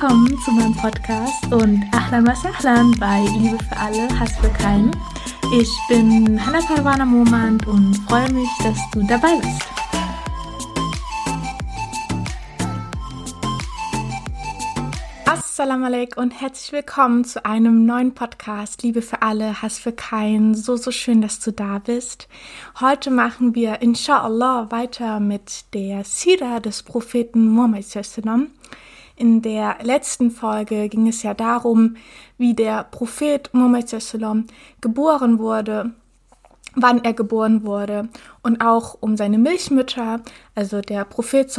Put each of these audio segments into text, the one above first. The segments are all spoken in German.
Willkommen zu meinem Podcast und Ahlan wa Sahlan bei Liebe für alle, Hass für keinen. Ich bin Hannah Parwana Momand und freue mich, dass du dabei bist. Assalamu alaikum und herzlich willkommen zu einem neuen Podcast Liebe für alle, Hass für keinen. So, so schön, dass du da bist. Heute machen wir inshallah weiter mit der Sira des Propheten Muhammad sallam. In der letzten Folge ging es ja darum, wie der Prophet Muhammad geboren wurde wann er geboren wurde und auch um seine Milchmütter. Also der Prophet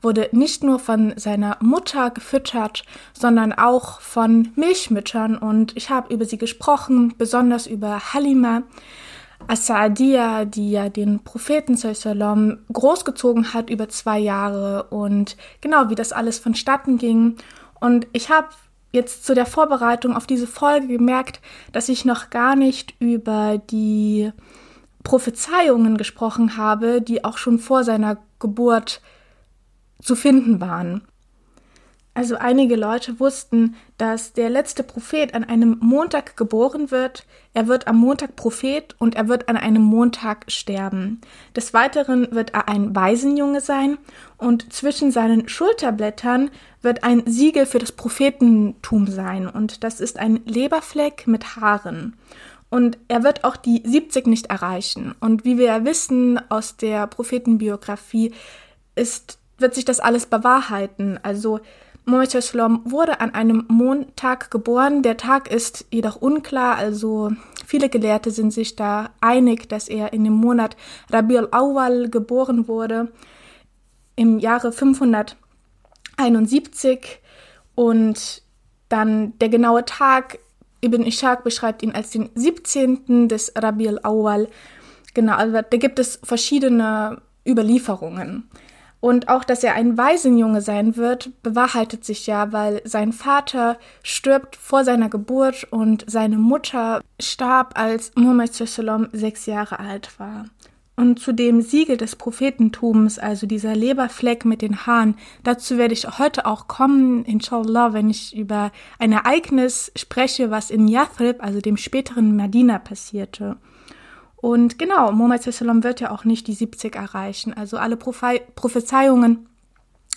wurde nicht nur von seiner Mutter gefüttert, sondern auch von Milchmüttern und ich habe über sie gesprochen, besonders über Halima As-Sa'adiyya, die ja den Propheten sallam großgezogen hat über zwei Jahre und genau wie das alles vonstatten ging. Und ich habe jetzt zu der Vorbereitung auf diese Folge gemerkt, dass ich noch gar nicht über die Prophezeiungen gesprochen habe, die auch schon vor seiner Geburt zu finden waren. Also einige Leute wussten, dass der letzte Prophet an einem Montag geboren wird, er wird am Montag Prophet und er wird an einem Montag sterben. Des Weiteren wird er ein Waisenjunge sein und zwischen seinen Schulterblättern wird ein Siegel für das Prophetentum sein und das ist ein Leberfleck mit Haaren. Und er wird auch die 70 nicht erreichen. Und wie wir ja wissen aus der Prophetenbiografie, ist, wird sich das alles bewahrheiten. Also Mohammed Shalom wurde an einem Montag geboren. Der Tag ist jedoch unklar, also viele Gelehrte sind sich da einig, dass er in dem Monat Rabi al-Awwal geboren wurde, im Jahre 571 und dann der genaue Tag, Ibn Ishaq beschreibt ihn als den 17. des Rabi al-Awwal. Genau, also da gibt es verschiedene Überlieferungen. Und auch, dass er ein Waisenjunge sein wird, bewahrheitet sich ja, weil sein Vater stirbt vor seiner Geburt und seine Mutter starb, als Muhammad sallam sechs Jahre alt war. Und zu dem Siegel des Prophetentums, also dieser Leberfleck mit den Haaren, dazu werde ich heute auch kommen, inshallah, wenn ich über ein Ereignis spreche, was in Yathrib, also dem späteren Medina, passierte. Und genau, Muhammad sallam wird ja auch nicht die 70 erreichen. Also alle Prophe Prophezeiungen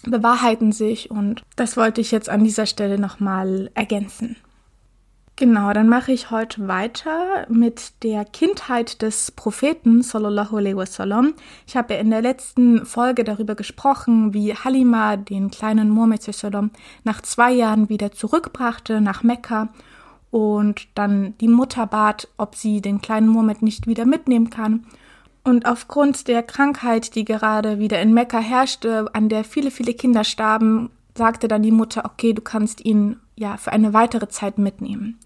bewahrheiten sich und das wollte ich jetzt an dieser Stelle nochmal ergänzen. Genau, dann mache ich heute weiter mit der Kindheit des Propheten sallallahu alaihi wasallam. Ich habe ja in der letzten Folge darüber gesprochen, wie Halima den kleinen Muhammad sallam nach zwei Jahren wieder zurückbrachte nach Mekka und dann die Mutter bat, ob sie den kleinen Mohammed nicht wieder mitnehmen kann. Und aufgrund der Krankheit, die gerade wieder in Mekka herrschte, an der viele, viele Kinder starben, sagte dann die Mutter, okay, du kannst ihn ja für eine weitere Zeit mitnehmen.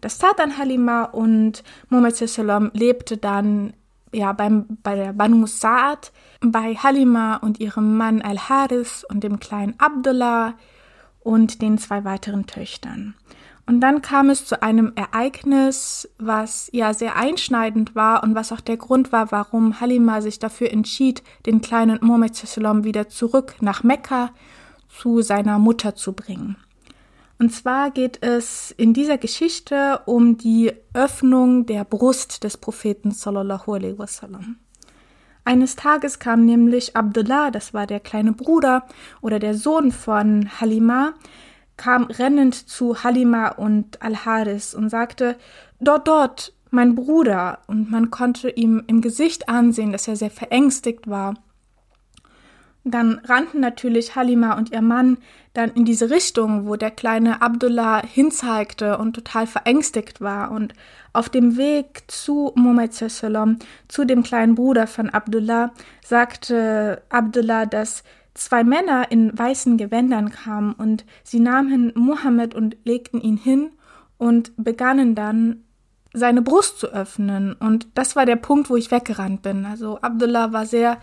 Das tat dann Halima und Muhammad sallam lebte dann ja beim, bei der Banu Sa'ad, bei Halima und ihrem Mann Al-Haris und dem kleinen Abdullah und den zwei weiteren Töchtern. Und dann kam es zu einem Ereignis, was ja sehr einschneidend war und was auch der Grund war, warum Halima sich dafür entschied, den kleinen Mohammed Sallam wieder zurück nach Mekka zu seiner Mutter zu bringen. Und zwar geht es in dieser Geschichte um die Öffnung der Brust des Propheten sallallahu alaihi wasallam. Eines Tages kam nämlich Abdullah, das war der kleine Bruder oder der Sohn von Halima, kam rennend zu Halima und Al-Haris und sagte, dort, dort, mein Bruder. Und man konnte ihm im Gesicht ansehen, dass er sehr verängstigt war. Dann rannten natürlich Halima und ihr Mann dann in diese Richtung, wo der kleine Abdullah hinzeigte und total verängstigt war. Und auf dem Weg zu Muhammad zu dem kleinen Bruder von Abdullah, sagte Abdullah, dass zwei Männer in weißen Gewändern kamen und sie nahmen Mohammed und legten ihn hin und begannen dann seine Brust zu öffnen. Und das war der Punkt, wo ich weggerannt bin. Also Abdullah war sehr,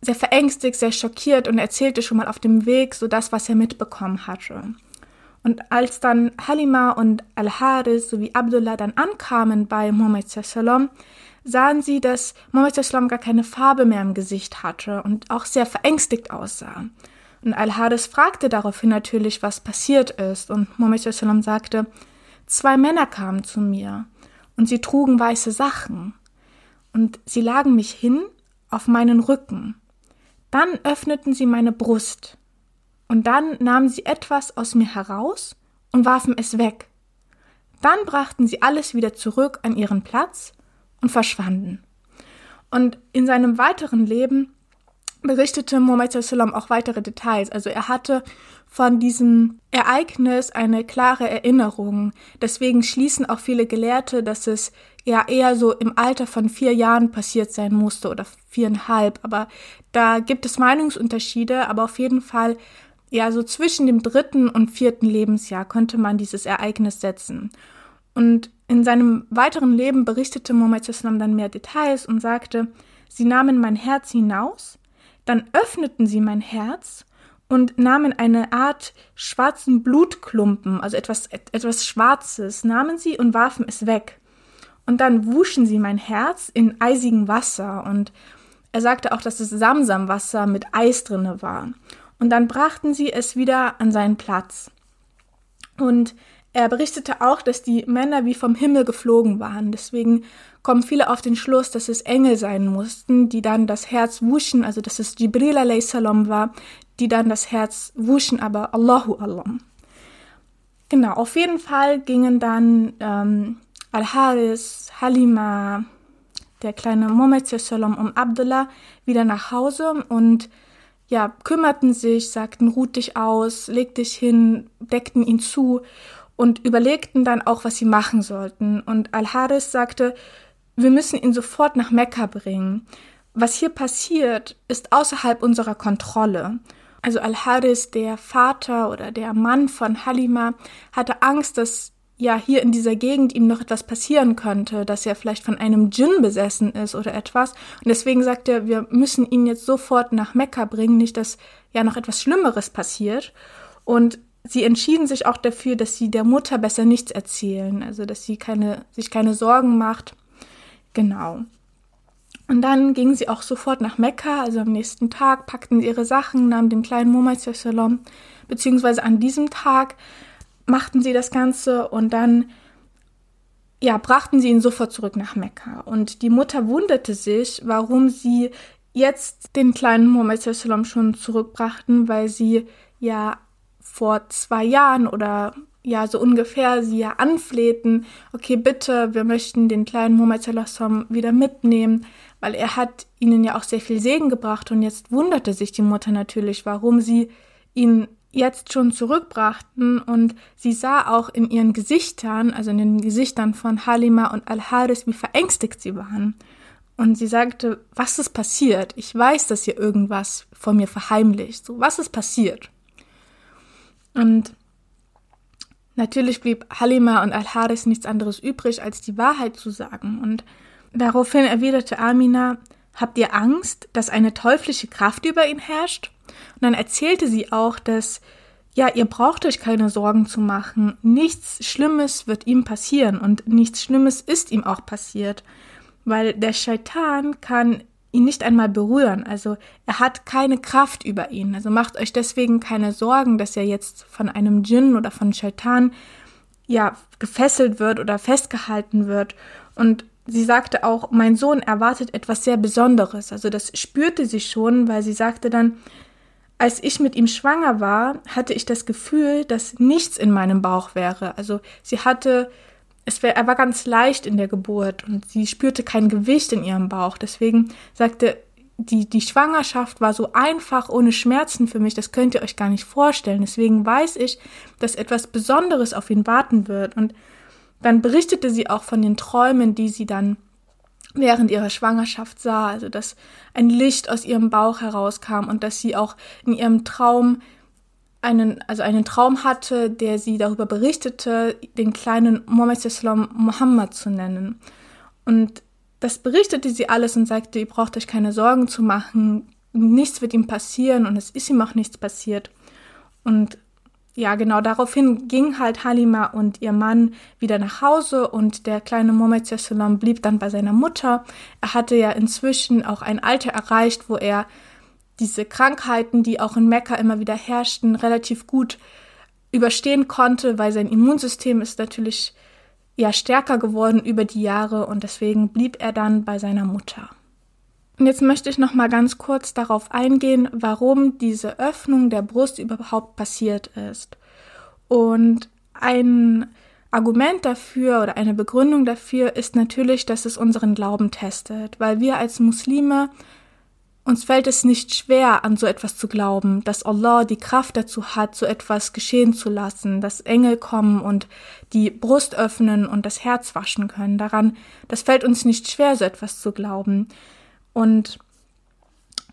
sehr verängstigt, sehr schockiert und erzählte schon mal auf dem Weg so das, was er mitbekommen hatte. Und als dann Halima und Al-Haris sowie Abdullah dann ankamen bei Muhammad sallam, sahen sie, dass Mohammed Islam gar keine Farbe mehr im Gesicht hatte und auch sehr verängstigt aussah. Und Al-Haris fragte daraufhin natürlich, was passiert ist. Und Muhammad sagte, zwei Männer kamen zu mir und sie trugen weiße Sachen. Und sie lagen mich hin auf meinen Rücken. Dann öffneten sie meine Brust. Und dann nahmen sie etwas aus mir heraus und warfen es weg. Dann brachten sie alles wieder zurück an ihren Platz und verschwanden. Und in seinem weiteren Leben berichtete Muhammad Sallam auch weitere Details. Also er hatte von diesem Ereignis eine klare Erinnerung. Deswegen schließen auch viele Gelehrte, dass es ja eher so im Alter von vier Jahren passiert sein musste oder viereinhalb. Aber da gibt es Meinungsunterschiede, aber auf jeden Fall ja so zwischen dem dritten und vierten Lebensjahr konnte man dieses Ereignis setzen. Und in seinem weiteren Leben berichtete Muhammad Sallam dann mehr Details und sagte, sie nahmen mein Herz hinaus, dann öffneten sie mein Herz und nahmen eine Art schwarzen Blutklumpen, also etwas, etwas Schwarzes, nahmen sie und warfen es weg. Und dann wuschen sie mein Herz in eisigem Wasser und er sagte auch, dass es Samsamwasser mit Eis drinne war. Und dann brachten sie es wieder an seinen Platz. Und er berichtete auch, dass die Männer wie vom Himmel geflogen waren. Deswegen kommen viele auf den Schluss, dass es Engel sein mussten, die dann das Herz wuschen, also dass es Jibril a.s. war, die dann das Herz wuschen, aber Allahu Allah. Genau, auf jeden Fall gingen dann ähm, Al-Haris, Halima, der kleine Muhammad um Abdullah wieder nach Hause und ja, kümmerten sich, sagten, ruht dich aus, leg dich hin, deckten ihn zu und überlegten dann auch, was sie machen sollten. Und Al-Haris sagte, wir müssen ihn sofort nach Mekka bringen. Was hier passiert, ist außerhalb unserer Kontrolle. Also Al-Haris, der Vater oder der Mann von Halima, hatte Angst, dass ja hier in dieser Gegend ihm noch etwas passieren könnte, dass er vielleicht von einem Djinn besessen ist oder etwas. Und deswegen sagt er, wir müssen ihn jetzt sofort nach Mekka bringen, nicht dass ja noch etwas Schlimmeres passiert. Und sie entschieden sich auch dafür, dass sie der Mutter besser nichts erzählen, also dass sie keine, sich keine Sorgen macht. Genau. Und dann gingen sie auch sofort nach Mekka, also am nächsten Tag, packten sie ihre Sachen, nahmen den kleinen Sallam, beziehungsweise an diesem Tag machten sie das Ganze und dann ja, brachten sie ihn sofort zurück nach Mekka. Und die Mutter wunderte sich, warum sie jetzt den kleinen Sallam schon zurückbrachten, weil sie ja vor zwei Jahren oder ja, so ungefähr sie ja anflehten, okay, bitte, wir möchten den kleinen Sallam wieder mitnehmen, weil er hat ihnen ja auch sehr viel Segen gebracht und jetzt wunderte sich die Mutter natürlich, warum sie ihn jetzt schon zurückbrachten und sie sah auch in ihren Gesichtern, also in den Gesichtern von Halima und Al-Haris, wie verängstigt sie waren. Und sie sagte, was ist passiert? Ich weiß, dass ihr irgendwas vor mir verheimlicht. So, was ist passiert? Und natürlich blieb Halima und Al-Haris nichts anderes übrig, als die Wahrheit zu sagen. Und daraufhin erwiderte Amina, habt ihr Angst, dass eine teuflische Kraft über ihn herrscht? Und dann erzählte sie auch, dass ja, ihr braucht euch keine Sorgen zu machen. Nichts Schlimmes wird ihm passieren und nichts Schlimmes ist ihm auch passiert, weil der Shaitan kann ihn nicht einmal berühren. Also er hat keine Kraft über ihn. Also macht euch deswegen keine Sorgen, dass er jetzt von einem Djinn oder von Shaitan ja gefesselt wird oder festgehalten wird. Und sie sagte auch, mein Sohn erwartet etwas sehr Besonderes. Also das spürte sie schon, weil sie sagte dann, als ich mit ihm schwanger war, hatte ich das Gefühl, dass nichts in meinem Bauch wäre. Also sie hatte es wär, er war ganz leicht in der Geburt und sie spürte kein Gewicht in ihrem Bauch. Deswegen sagte, die, die Schwangerschaft war so einfach ohne Schmerzen für mich, das könnt ihr euch gar nicht vorstellen. Deswegen weiß ich, dass etwas Besonderes auf ihn warten wird. Und dann berichtete sie auch von den Träumen, die sie dann während ihrer Schwangerschaft sah, also dass ein Licht aus ihrem Bauch herauskam und dass sie auch in ihrem Traum einen, also einen Traum hatte, der sie darüber berichtete, den kleinen Muhammad Islam Muhammad zu nennen. Und das berichtete sie alles und sagte, ihr braucht euch keine Sorgen zu machen, nichts wird ihm passieren und es ist ihm auch nichts passiert. Und ja, genau daraufhin ging halt Halima und ihr Mann wieder nach Hause und der kleine Sallam blieb dann bei seiner Mutter. Er hatte ja inzwischen auch ein Alter erreicht, wo er diese Krankheiten, die auch in Mekka immer wieder herrschten, relativ gut überstehen konnte, weil sein Immunsystem ist natürlich ja stärker geworden über die Jahre und deswegen blieb er dann bei seiner Mutter. Und jetzt möchte ich noch mal ganz kurz darauf eingehen, warum diese Öffnung der Brust überhaupt passiert ist. Und ein Argument dafür oder eine Begründung dafür ist natürlich, dass es unseren Glauben testet, weil wir als Muslime uns fällt es nicht schwer, an so etwas zu glauben, dass Allah die Kraft dazu hat, so etwas geschehen zu lassen, dass Engel kommen und die Brust öffnen und das Herz waschen können. Daran, das fällt uns nicht schwer, so etwas zu glauben. Und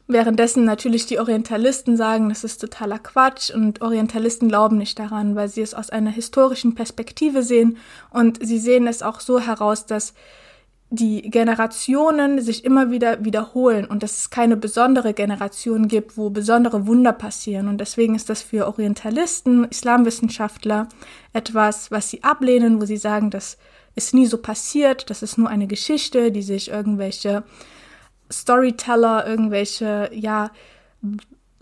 währenddessen natürlich die Orientalisten sagen, das ist totaler Quatsch und Orientalisten glauben nicht daran, weil sie es aus einer historischen Perspektive sehen und sie sehen es auch so heraus, dass die Generationen sich immer wieder wiederholen und dass es keine besondere Generation gibt, wo besondere Wunder passieren. Und deswegen ist das für Orientalisten, Islamwissenschaftler etwas, was sie ablehnen, wo sie sagen, das ist nie so passiert, das ist nur eine Geschichte, die sich irgendwelche Storyteller, irgendwelche, ja,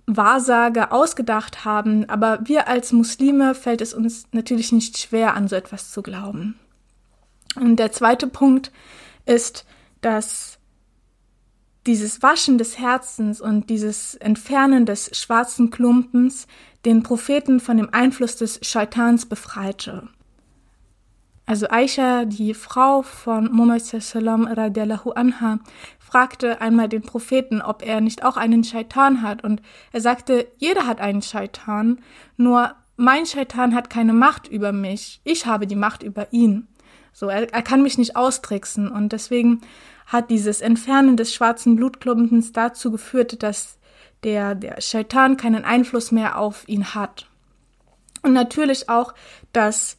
Wahrsager ausgedacht haben. Aber wir als Muslime fällt es uns natürlich nicht schwer, an so etwas zu glauben. Und der zweite Punkt ist, dass dieses Waschen des Herzens und dieses Entfernen des schwarzen Klumpens den Propheten von dem Einfluss des Scheitans befreite. Also Aisha, die Frau von Muhammad sallam radiallahu anha, fragte einmal den Propheten, ob er nicht auch einen Scheitan hat und er sagte, jeder hat einen Scheitan, nur mein Scheitan hat keine Macht über mich, ich habe die Macht über ihn. So, er, er kann mich nicht austricksen. Und deswegen hat dieses Entfernen des schwarzen Blutklumpens dazu geführt, dass der, der Shaitan keinen Einfluss mehr auf ihn hat. Und natürlich auch, dass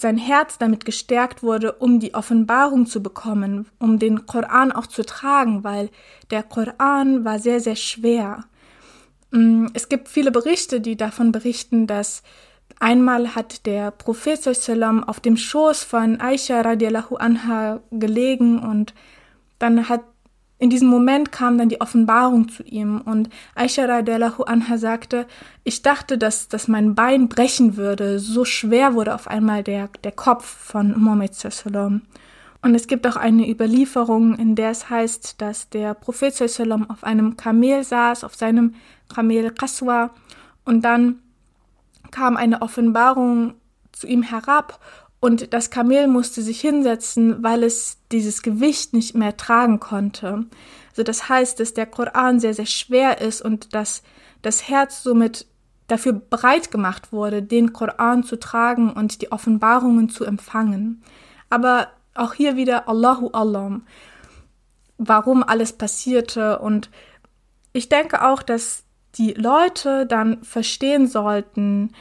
sein Herz damit gestärkt wurde, um die Offenbarung zu bekommen, um den Koran auch zu tragen, weil der Koran war sehr, sehr schwer. Mm, es gibt viele Berichte, die davon berichten, dass Einmal hat der Prophet sallam auf dem Schoß von Aisha radiallahu anha gelegen und dann hat in diesem Moment kam dann die Offenbarung zu ihm und Aisha radiallahu anha sagte, ich dachte, dass, dass mein Bein brechen würde, so schwer wurde auf einmal der, der Kopf von Muhammad sallam. Und es gibt auch eine Überlieferung, in der es heißt, dass der Prophet sallam auf einem Kamel saß, auf seinem Kamel Qaswa und dann kam eine Offenbarung zu ihm herab und das Kamel musste sich hinsetzen, weil es dieses Gewicht nicht mehr tragen konnte. Also das heißt, dass der Koran sehr, sehr schwer ist und dass das Herz somit dafür bereit gemacht wurde, den Koran zu tragen und die Offenbarungen zu empfangen. Aber auch hier wieder Allahu Alam, warum alles passierte. Und ich denke auch, dass die Leute dann verstehen sollten,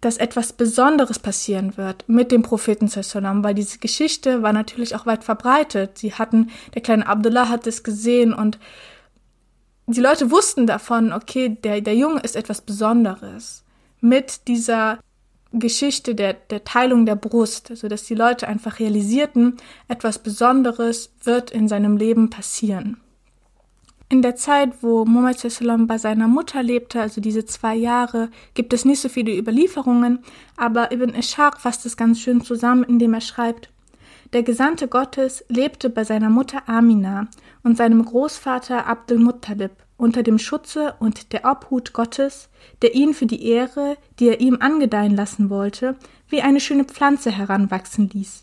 dass etwas Besonderes passieren wird mit dem Propheten Sallam, weil diese Geschichte war natürlich auch weit verbreitet. Sie hatten, der kleine Abdullah hat es gesehen und die Leute wussten davon, okay, der, der Junge ist etwas Besonderes. Mit dieser Geschichte der, der Teilung der Brust, also dass die Leute einfach realisierten, etwas Besonderes wird in seinem Leben passieren. In der Zeit, wo Muhammad sallam bei seiner Mutter lebte, also diese zwei Jahre, gibt es nicht so viele Überlieferungen, aber Ibn Ishaq fasst es ganz schön zusammen, indem er schreibt, der Gesandte Gottes lebte bei seiner Mutter Amina und seinem Großvater Abdul Muttalib unter dem Schutze und der Obhut Gottes, der ihn für die Ehre, die er ihm angedeihen lassen wollte, wie eine schöne Pflanze heranwachsen ließ.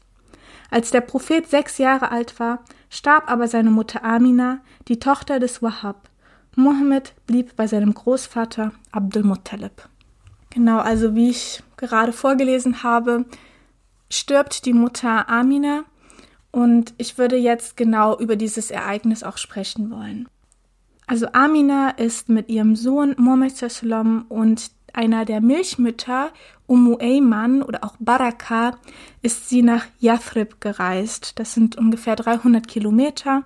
Als der Prophet sechs Jahre alt war, starb aber seine Mutter Amina, die Tochter des Wahhab. Mohammed blieb bei seinem Großvater Abdul Muttalib. Genau, also wie ich gerade vorgelesen habe, stirbt die Mutter Amina und ich würde jetzt genau über dieses Ereignis auch sprechen wollen. Also Amina ist mit ihrem Sohn Mohammed und einer der Milchmütter, Ummu Ayman oder auch Baraka, ist sie nach Yathrib gereist. Das sind ungefähr 300 Kilometer.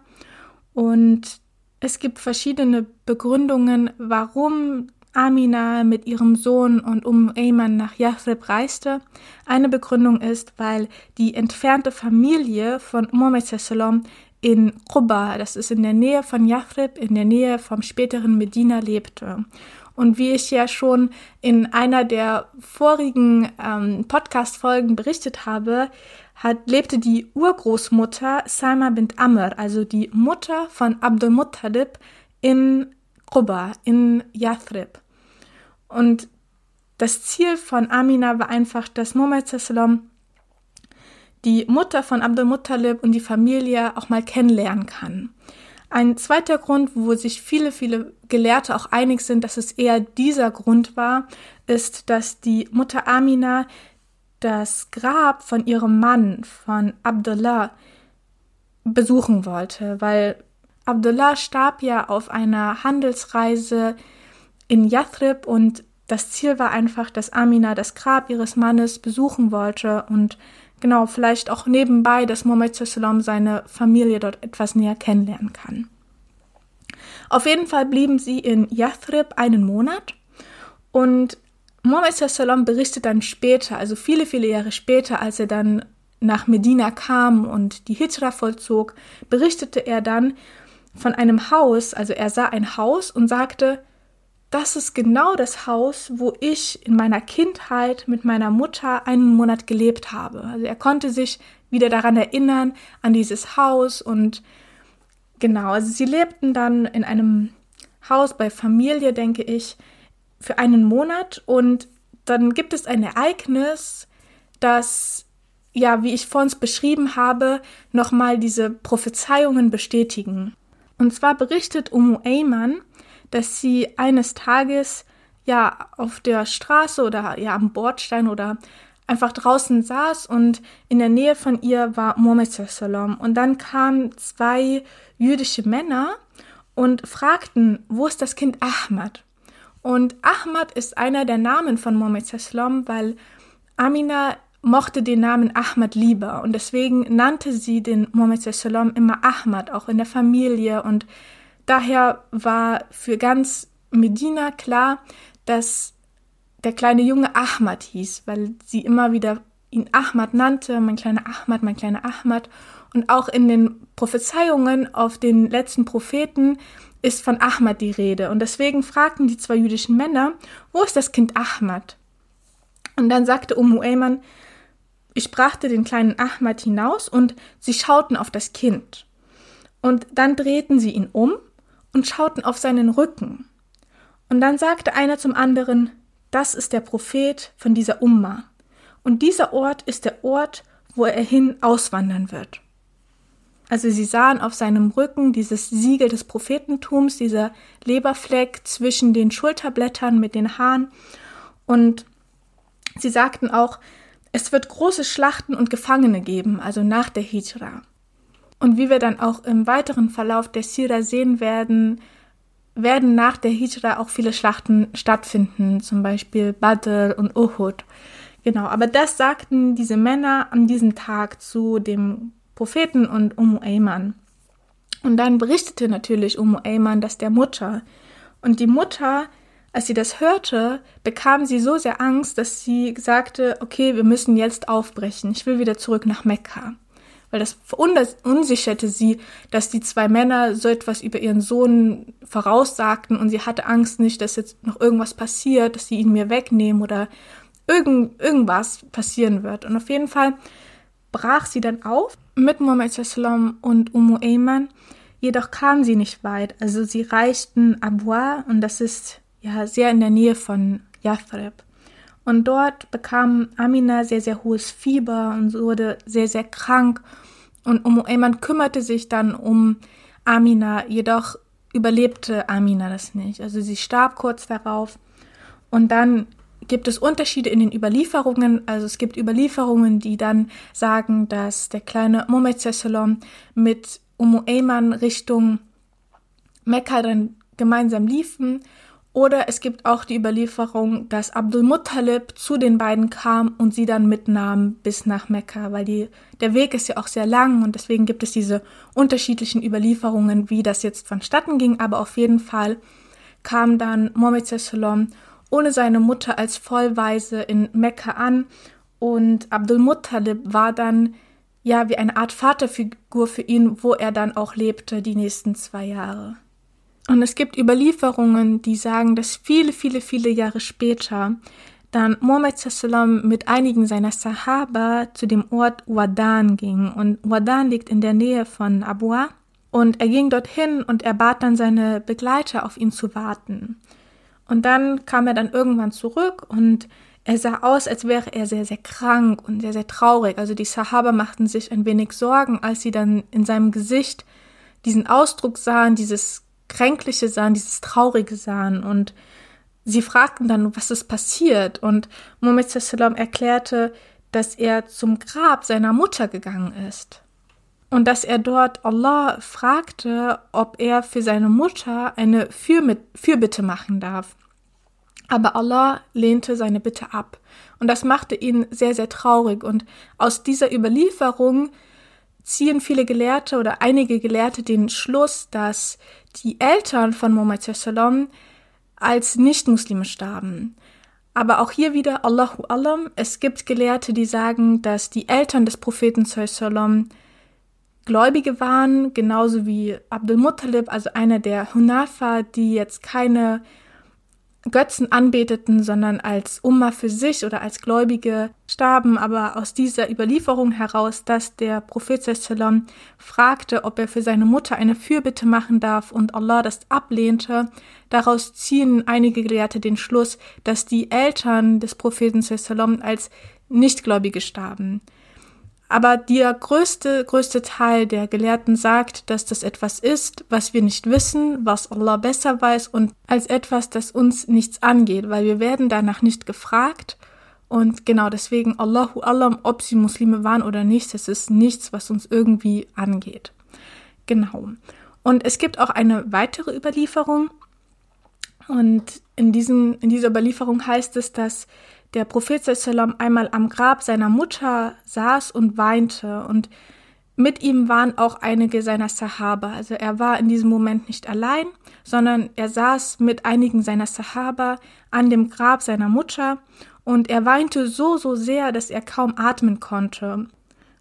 Und es gibt verschiedene Begründungen, warum Amina mit ihrem Sohn und Ummu Ayman nach Yathrib reiste. Eine Begründung ist, weil die entfernte Familie von Muhammad in Quba, das ist in der Nähe von Yathrib, in der Nähe vom späteren Medina lebte. Und wie ich ja schon in einer der vorigen ähm, Podcast-Folgen berichtet habe, hat, lebte die Urgroßmutter Salma bint Amr, also die Mutter von Abdul Muttalib, in Quba, in Yathrib. Und das Ziel von Amina war einfach, dass Muhammad sallam die Mutter von Abdul Muttalib und die Familie auch mal kennenlernen kann. Ein zweiter Grund, wo sich viele, viele Gelehrte auch einig sind, dass es eher dieser Grund war, ist, dass die Mutter Amina das Grab von ihrem Mann, von Abdullah, besuchen wollte, weil Abdullah starb ja auf einer Handelsreise in Yathrib und das Ziel war einfach, dass Amina das Grab ihres Mannes besuchen wollte und genau, vielleicht auch nebenbei, dass Muhammad Sallam seine Familie dort etwas näher kennenlernen kann. Auf jeden Fall blieben sie in Yathrib einen Monat und Muhammad Sallam berichtet dann später, also viele, viele Jahre später, als er dann nach Medina kam und die Hijra vollzog, berichtete er dann von einem Haus, also er sah ein Haus und sagte, das ist genau das Haus, wo ich in meiner Kindheit mit meiner Mutter einen Monat gelebt habe. Also er konnte sich wieder daran erinnern, an dieses Haus und genau, also sie lebten dann in einem Haus bei Familie, denke ich, für einen Monat und dann gibt es ein Ereignis, das ja, wie ich vorhin beschrieben habe, nochmal diese Prophezeiungen bestätigen. Und zwar berichtet Umu Ayman, dass sie eines Tages ja auf der Straße oder ja am Bordstein oder einfach draußen saß und in der Nähe von ihr war Mohammed Sallam. Und dann kamen zwei jüdische Männer und fragten, wo ist das Kind Ahmad? Und Ahmad ist einer der Namen von Mohammed Sallam, weil Amina mochte den Namen Ahmad lieber und deswegen nannte sie den Mohammed Sallam immer Ahmad, auch in der Familie und Daher war für ganz Medina klar, dass der kleine Junge Ahmad hieß, weil sie immer wieder ihn Ahmad nannte, mein kleiner Ahmad, mein kleiner Ahmad. Und auch in den Prophezeiungen auf den letzten Propheten ist von Ahmad die Rede. Und deswegen fragten die zwei jüdischen Männer, wo ist das Kind Ahmad? Und dann sagte Umm Ayman, ich brachte den kleinen Ahmad hinaus und sie schauten auf das Kind. Und dann drehten sie ihn um und schauten auf seinen Rücken. Und dann sagte einer zum anderen, das ist der Prophet von dieser Umma. Und dieser Ort ist der Ort, wo er hin auswandern wird. Also sie sahen auf seinem Rücken dieses Siegel des Prophetentums, dieser Leberfleck zwischen den Schulterblättern mit den Haaren. Und sie sagten auch, es wird große Schlachten und Gefangene geben, also nach der Hijra. Und wie wir dann auch im weiteren Verlauf der Sira sehen werden, werden nach der Hijra auch viele Schlachten stattfinden, zum Beispiel Badr und Uhud. Genau, aber das sagten diese Männer an diesem Tag zu dem Propheten und Umm Ayman. Und dann berichtete natürlich Umm Ayman das der Mutter. Und die Mutter, als sie das hörte, bekam sie so sehr Angst, dass sie sagte, okay, wir müssen jetzt aufbrechen. Ich will wieder zurück nach Mekka weil das verunsicherte sie, dass die zwei Männer so etwas über ihren Sohn voraussagten und sie hatte Angst nicht, dass jetzt noch irgendwas passiert, dass sie ihn mir wegnehmen oder irgend, irgendwas passieren wird. Und auf jeden Fall brach sie dann auf mit Muhammad Sallam und Umu Ayman. Jedoch kamen sie nicht weit. Also sie reichten Abwa und das ist ja sehr in der Nähe von Yathrib. Und dort bekam Amina sehr, sehr hohes Fieber und wurde sehr, sehr krank und Umm Ayman kümmerte sich dann um Amina, jedoch überlebte Amina das nicht. Also sie starb kurz darauf. Und dann gibt es Unterschiede in den Überlieferungen. Also es gibt Überlieferungen, die dann sagen, dass der kleine Sallam mit Umm Ayman Richtung Mekka dann gemeinsam liefen oder es gibt auch die Überlieferung, dass Abdul Muttalib zu den beiden kam und sie dann mitnahm bis nach Mekka, weil die, der Weg ist ja auch sehr lang und deswegen gibt es diese unterschiedlichen Überlieferungen, wie das jetzt vonstatten ging. Aber auf jeden Fall kam dann Mohammed Sallam ohne seine Mutter als Vollweise in Mekka an und Abdul Muttalib war dann ja wie eine Art Vaterfigur für ihn, wo er dann auch lebte die nächsten zwei Jahre. Und es gibt Überlieferungen, die sagen, dass viele, viele, viele Jahre später dann Muhammad Sallam mit einigen seiner Sahaba zu dem Ort Wadan ging. Und Wadan liegt in der Nähe von Abua. Und er ging dorthin und er bat dann seine Begleiter, auf ihn zu warten. Und dann kam er dann irgendwann zurück und er sah aus, als wäre er sehr, sehr krank und sehr, sehr traurig. Also die Sahaba machten sich ein wenig Sorgen, als sie dann in seinem Gesicht diesen Ausdruck sahen, dieses Kränkliche sahen, dieses Traurige sahen. Und sie fragten dann, was ist passiert? Und Muhammad Sallam erklärte, dass er zum Grab seiner Mutter gegangen ist. Und dass er dort Allah fragte, ob er für seine Mutter eine Fürbitte machen darf. Aber Allah lehnte seine Bitte ab. Und das machte ihn sehr, sehr traurig. Und aus dieser Überlieferung ziehen viele Gelehrte oder einige Gelehrte den Schluss, dass die Eltern von Muhammad Sallam als Nichtmuslime starben. Aber auch hier wieder Allahu Alam. Es gibt Gelehrte, die sagen, dass die Eltern des Propheten Sallam Gläubige waren, genauso wie Abdul Muttalib, also einer der Hunafa, die jetzt keine Götzen anbeteten, sondern als Umma für sich oder als Gläubige starben, aber aus dieser Überlieferung heraus, dass der Prophet Sallam fragte, ob er für seine Mutter eine Fürbitte machen darf und Allah das ablehnte, daraus ziehen einige Gelehrte den Schluss, dass die Eltern des Propheten Sallam als Nichtgläubige starben. Aber der größte, größte Teil der Gelehrten sagt, dass das etwas ist, was wir nicht wissen, was Allah besser weiß und als etwas, das uns nichts angeht, weil wir werden danach nicht gefragt. Und genau deswegen Allahu Alam, ob sie Muslime waren oder nicht, das ist nichts, was uns irgendwie angeht. Genau. Und es gibt auch eine weitere Überlieferung. Und in, diesem, in dieser Überlieferung heißt es, dass der Prophet sallam einmal am Grab seiner Mutter saß und weinte und mit ihm waren auch einige seiner Sahaba. Also er war in diesem Moment nicht allein, sondern er saß mit einigen seiner Sahaba an dem Grab seiner Mutter und er weinte so, so sehr, dass er kaum atmen konnte.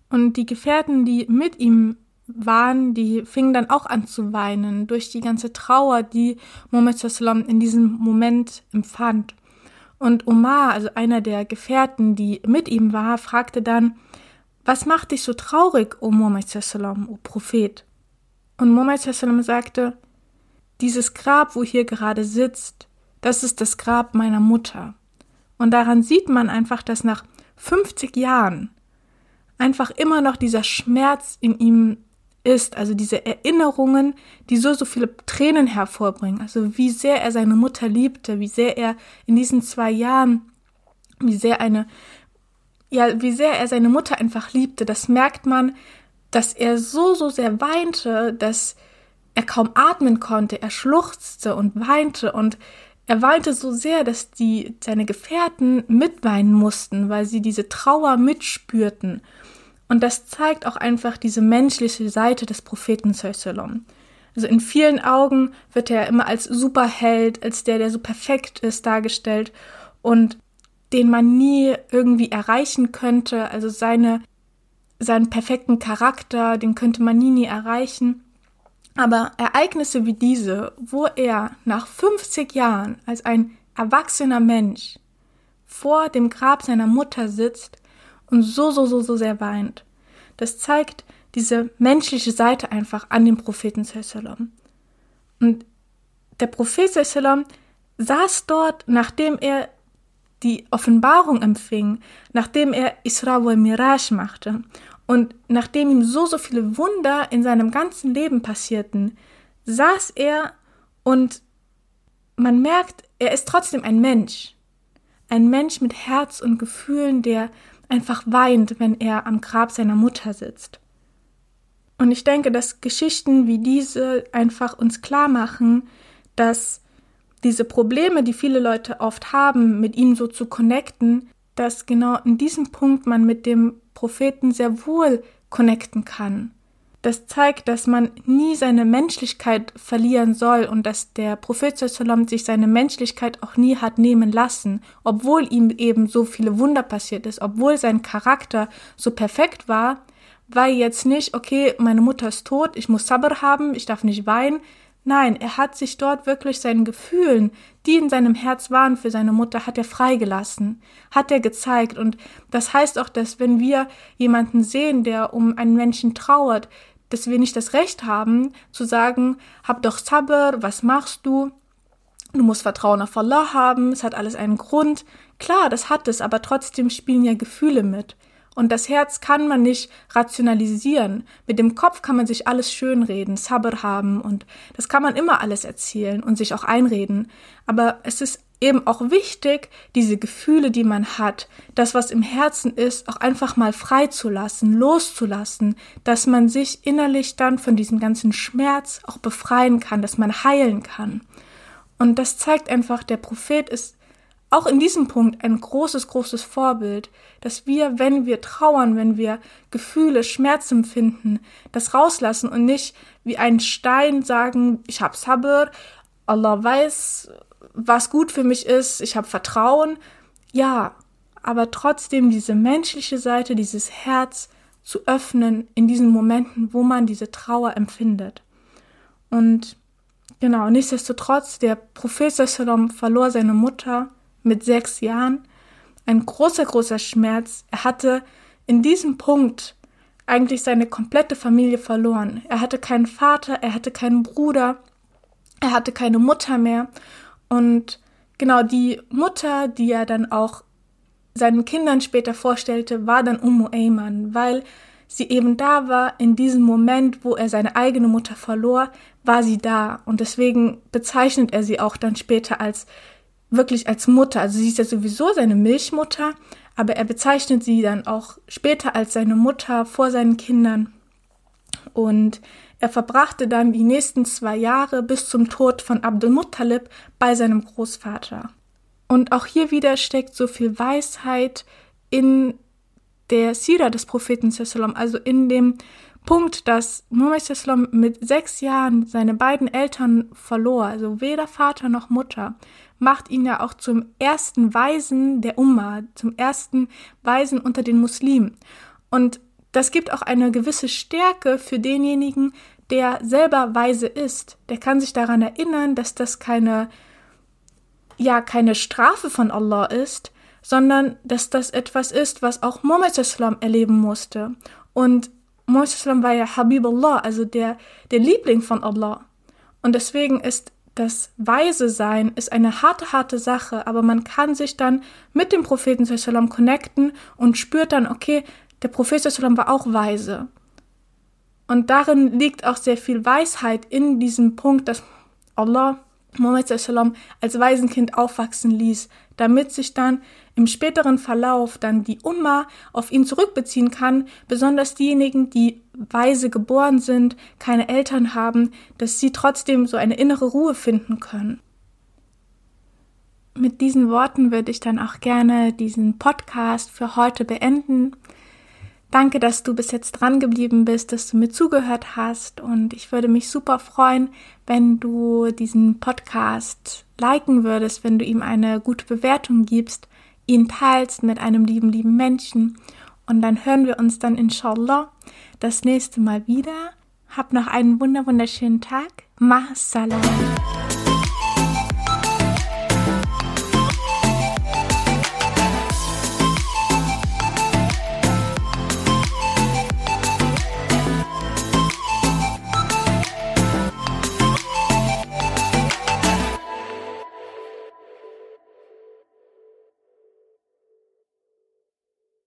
Und die Gefährten, die mit ihm waren, die fingen dann auch an zu weinen durch die ganze Trauer, die Muhammad in diesem Moment empfand. Und Omar, also einer der Gefährten, die mit ihm war, fragte dann, was macht dich so traurig, O Muhammad O Prophet? Und Muhammad sagte, dieses Grab, wo hier gerade sitzt, das ist das Grab meiner Mutter. Und daran sieht man einfach, dass nach 50 Jahren einfach immer noch dieser Schmerz in ihm ist, also diese Erinnerungen, die so, so viele Tränen hervorbringen, also wie sehr er seine Mutter liebte, wie sehr er in diesen zwei Jahren, wie sehr eine, ja, wie sehr er seine Mutter einfach liebte, das merkt man, dass er so, so sehr weinte, dass er kaum atmen konnte, er schluchzte und weinte und er weinte so sehr, dass die, seine Gefährten mitweinen mussten, weil sie diese Trauer mitspürten. Und das zeigt auch einfach diese menschliche Seite des Propheten Sallam. Also in vielen Augen wird er immer als Superheld, als der, der so perfekt ist, dargestellt und den man nie irgendwie erreichen könnte. Also seine, seinen perfekten Charakter, den könnte man nie, nie erreichen. Aber Ereignisse wie diese, wo er nach 50 Jahren als ein erwachsener Mensch vor dem Grab seiner Mutter sitzt und so, so, so, so sehr weint. Das zeigt diese menschliche Seite einfach an dem Propheten Sallam. Und der Prophet Sallam saß dort, nachdem er die Offenbarung empfing, nachdem er Isra wa Miraj machte und nachdem ihm so, so viele Wunder in seinem ganzen Leben passierten, saß er und man merkt, er ist trotzdem ein Mensch. Ein Mensch mit Herz und Gefühlen, der einfach weint, wenn er am Grab seiner Mutter sitzt. Und ich denke, dass Geschichten wie diese einfach uns klar machen, dass diese Probleme, die viele Leute oft haben, mit ihnen so zu connecten, dass genau in diesem Punkt man mit dem Propheten sehr wohl connecten kann. Das zeigt, dass man nie seine Menschlichkeit verlieren soll und dass der Prophet Sallam sich seine Menschlichkeit auch nie hat nehmen lassen, obwohl ihm eben so viele Wunder passiert ist, obwohl sein Charakter so perfekt war, weil jetzt nicht, okay, meine Mutter ist tot, ich muss Sabr haben, ich darf nicht weinen. Nein, er hat sich dort wirklich seinen Gefühlen, die in seinem Herz waren für seine Mutter, hat er freigelassen, hat er gezeigt. Und das heißt auch, dass wenn wir jemanden sehen, der um einen Menschen trauert, dass wir nicht das Recht haben, zu sagen, hab doch Sabr, was machst du? Du musst Vertrauen auf Allah haben, es hat alles einen Grund. Klar, das hat es, aber trotzdem spielen ja Gefühle mit. Und das Herz kann man nicht rationalisieren. Mit dem Kopf kann man sich alles schönreden, Sabr haben und das kann man immer alles erzählen und sich auch einreden. Aber es ist eben auch wichtig, diese Gefühle, die man hat, das, was im Herzen ist, auch einfach mal freizulassen, loszulassen, dass man sich innerlich dann von diesem ganzen Schmerz auch befreien kann, dass man heilen kann. Und das zeigt einfach, der Prophet ist auch in diesem Punkt ein großes, großes Vorbild, dass wir, wenn wir trauern, wenn wir Gefühle, Schmerz empfinden, das rauslassen und nicht wie ein Stein sagen, ich habe Sabr, Allah weiß, was gut für mich ist, ich habe Vertrauen. Ja, aber trotzdem diese menschliche Seite, dieses Herz zu öffnen in diesen Momenten, wo man diese Trauer empfindet. Und genau, nichtsdestotrotz, der Prophet verlor seine Mutter mit sechs Jahren, ein großer, großer Schmerz. Er hatte in diesem Punkt eigentlich seine komplette Familie verloren. Er hatte keinen Vater, er hatte keinen Bruder, er hatte keine Mutter mehr. Und genau die Mutter, die er dann auch seinen Kindern später vorstellte, war dann Ummu Ayman, weil sie eben da war in diesem Moment, wo er seine eigene Mutter verlor, war sie da. Und deswegen bezeichnet er sie auch dann später als wirklich als Mutter. Also sie ist ja sowieso seine Milchmutter, aber er bezeichnet sie dann auch später als seine Mutter vor seinen Kindern. Und er verbrachte dann die nächsten zwei Jahre bis zum Tod von Abdul Muttalib bei seinem Großvater. Und auch hier wieder steckt so viel Weisheit in der Sira des Propheten, also in dem Punkt, dass Muhammad mit sechs Jahren seine beiden Eltern verlor, also weder Vater noch Mutter, macht ihn ja auch zum ersten Weisen der Umma, zum ersten Weisen unter den Muslimen. Und das gibt auch eine gewisse Stärke für denjenigen, der selber weise ist. Der kann sich daran erinnern, dass das keine, ja, keine Strafe von Allah ist, sondern dass das etwas ist, was auch Muhammad erleben musste. Und Muhammad war ja Habibullah, also der, der Liebling von Allah. Und deswegen ist das Weise sein ist eine harte, harte Sache, aber man kann sich dann mit dem Propheten connecten und spürt dann, okay, der Prophet war auch weise. Und darin liegt auch sehr viel Weisheit in diesem Punkt, dass Allah sallam als Waisenkind aufwachsen ließ, damit sich dann im späteren Verlauf dann die Umma auf ihn zurückbeziehen kann, besonders diejenigen, die weise geboren sind, keine Eltern haben, dass sie trotzdem so eine innere Ruhe finden können. Mit diesen Worten würde ich dann auch gerne diesen Podcast für heute beenden. Danke, dass du bis jetzt dran geblieben bist, dass du mir zugehört hast und ich würde mich super freuen, wenn du diesen Podcast liken würdest, wenn du ihm eine gute Bewertung gibst, ihn teilst mit einem lieben, lieben Menschen und dann hören wir uns dann inshallah das nächste Mal wieder. Hab noch einen wunder wunderschönen Tag. Mah salam.